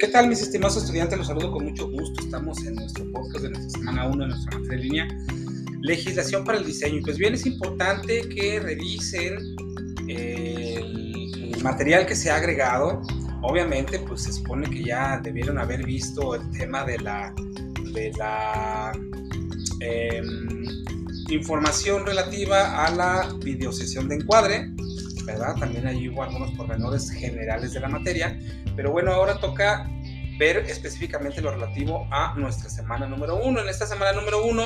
¿Qué tal mis estimados estudiantes? Los saludo con mucho gusto. Estamos en nuestro podcast de nuestra semana 1 de nuestra materia de línea, legislación para el diseño. Pues bien, es importante que revisen el, material que se ha agregado. Obviamente, pues se supone que ya debieron haber visto el tema de la, de la em, información relativa a la videosesión de encuadre también ahí hubo algunos pormenores generales de la materia, pero bueno, ahora toca ver específicamente lo relativo a nuestra semana número uno. En esta semana número uno,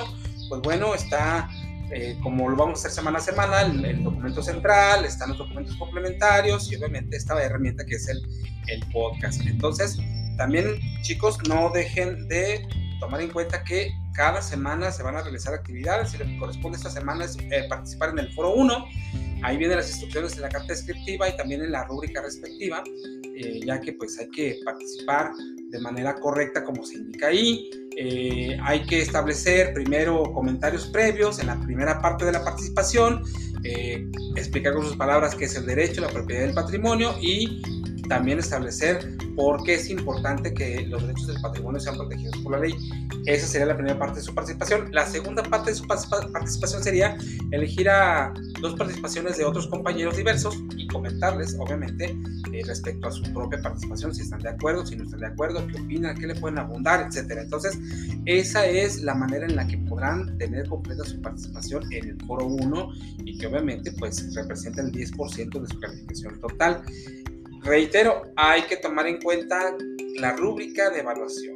pues bueno, está eh, como lo vamos a hacer semana a semana, el, documento central, están los documentos complementarios y obviamente esta herramienta que es el, el podcast. Entonces, también chicos, no dejen de tomar en cuenta que cada semana se van a realizar actividades y lo que corresponde esta semana es eh, participar en el foro 1 Ahí vienen las instrucciones en la carta descriptiva y también en la rúbrica respectiva, eh, ya que pues hay que participar de manera correcta como se indica ahí. Eh, hay que establecer primero comentarios previos en la primera parte de la participación, eh, explicar con sus palabras qué es el derecho, la propiedad del patrimonio y también establecer por qué es importante que los derechos del patrimonio sean protegidos por la ley. Esa sería la primera parte de su participación. La segunda parte de su participación sería elegir a dos participaciones de otros compañeros diversos y comentarles, obviamente, eh, respecto a su propia participación, si están de acuerdo, si no están de acuerdo, qué opinan, qué le pueden abundar, etcétera. Entonces, esa es la manera en la que podrán tener completa su participación en el foro 1 y que obviamente pues representa el 10% de su calificación total. Reitero, hay que tomar en cuenta la rúbrica de evaluación.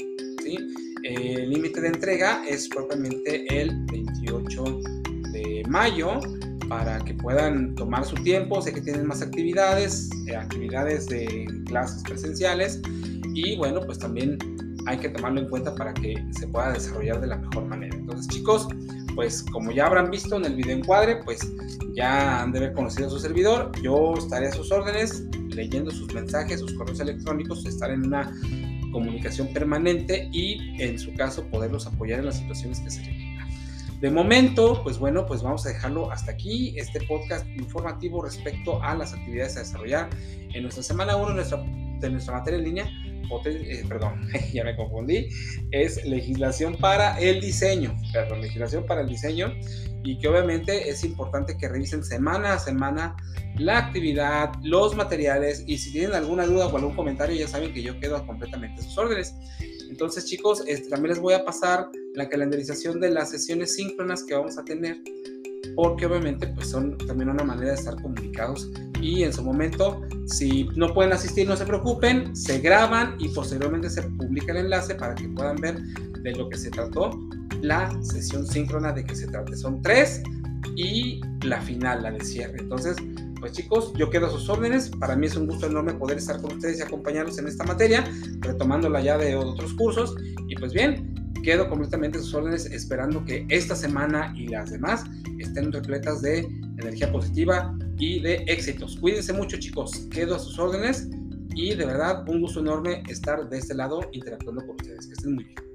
El límite de entrega es propiamente el 28 de mayo para que puedan tomar su tiempo. Sé que tienen más actividades, eh, actividades de clases presenciales y bueno, pues también hay que tomarlo en cuenta para que se pueda desarrollar de la mejor manera. Entonces chicos, pues como ya habrán visto en el video encuadre, pues ya han de haber conocido a su servidor. Yo estaré a sus órdenes leyendo sus mensajes, sus correos electrónicos, estar en una comunicación permanente y en su caso poderlos apoyar en las situaciones que se requieran. De momento, pues bueno, pues vamos a dejarlo hasta aquí, este podcast informativo respecto a las actividades a desarrollar en nuestra semana 1 de nuestra materia en línea eh, perdón, ya me confundí, es legislación para el diseño, perdón, legislación para el diseño y que obviamente es importante que revisen semana a semana la actividad, los materiales y si tienen alguna duda o algún comentario ya saben que yo quedo completamente a sus órdenes. Entonces chicos, este, también les voy a pasar la calendarización de las sesiones síncronas que vamos a tener porque obviamente pues son también una manera de estar comunicados y en su momento si no pueden asistir no se preocupen, se graban y posteriormente se publica el enlace para que puedan ver de lo que se trató la sesión síncrona de que se trate. Son tres y la final, la de cierre. Entonces, pues chicos, yo quedo a sus órdenes. Para mí es un gusto enorme poder estar con ustedes y acompañarlos en esta materia, retomándola ya de otros cursos. Y pues bien, quedo completamente a sus órdenes esperando que esta semana y las demás estén repletas de energía positiva y de éxitos. Cuídense mucho chicos, quedo a sus órdenes y de verdad un gusto enorme estar de este lado interactuando con ustedes. Que estén muy bien.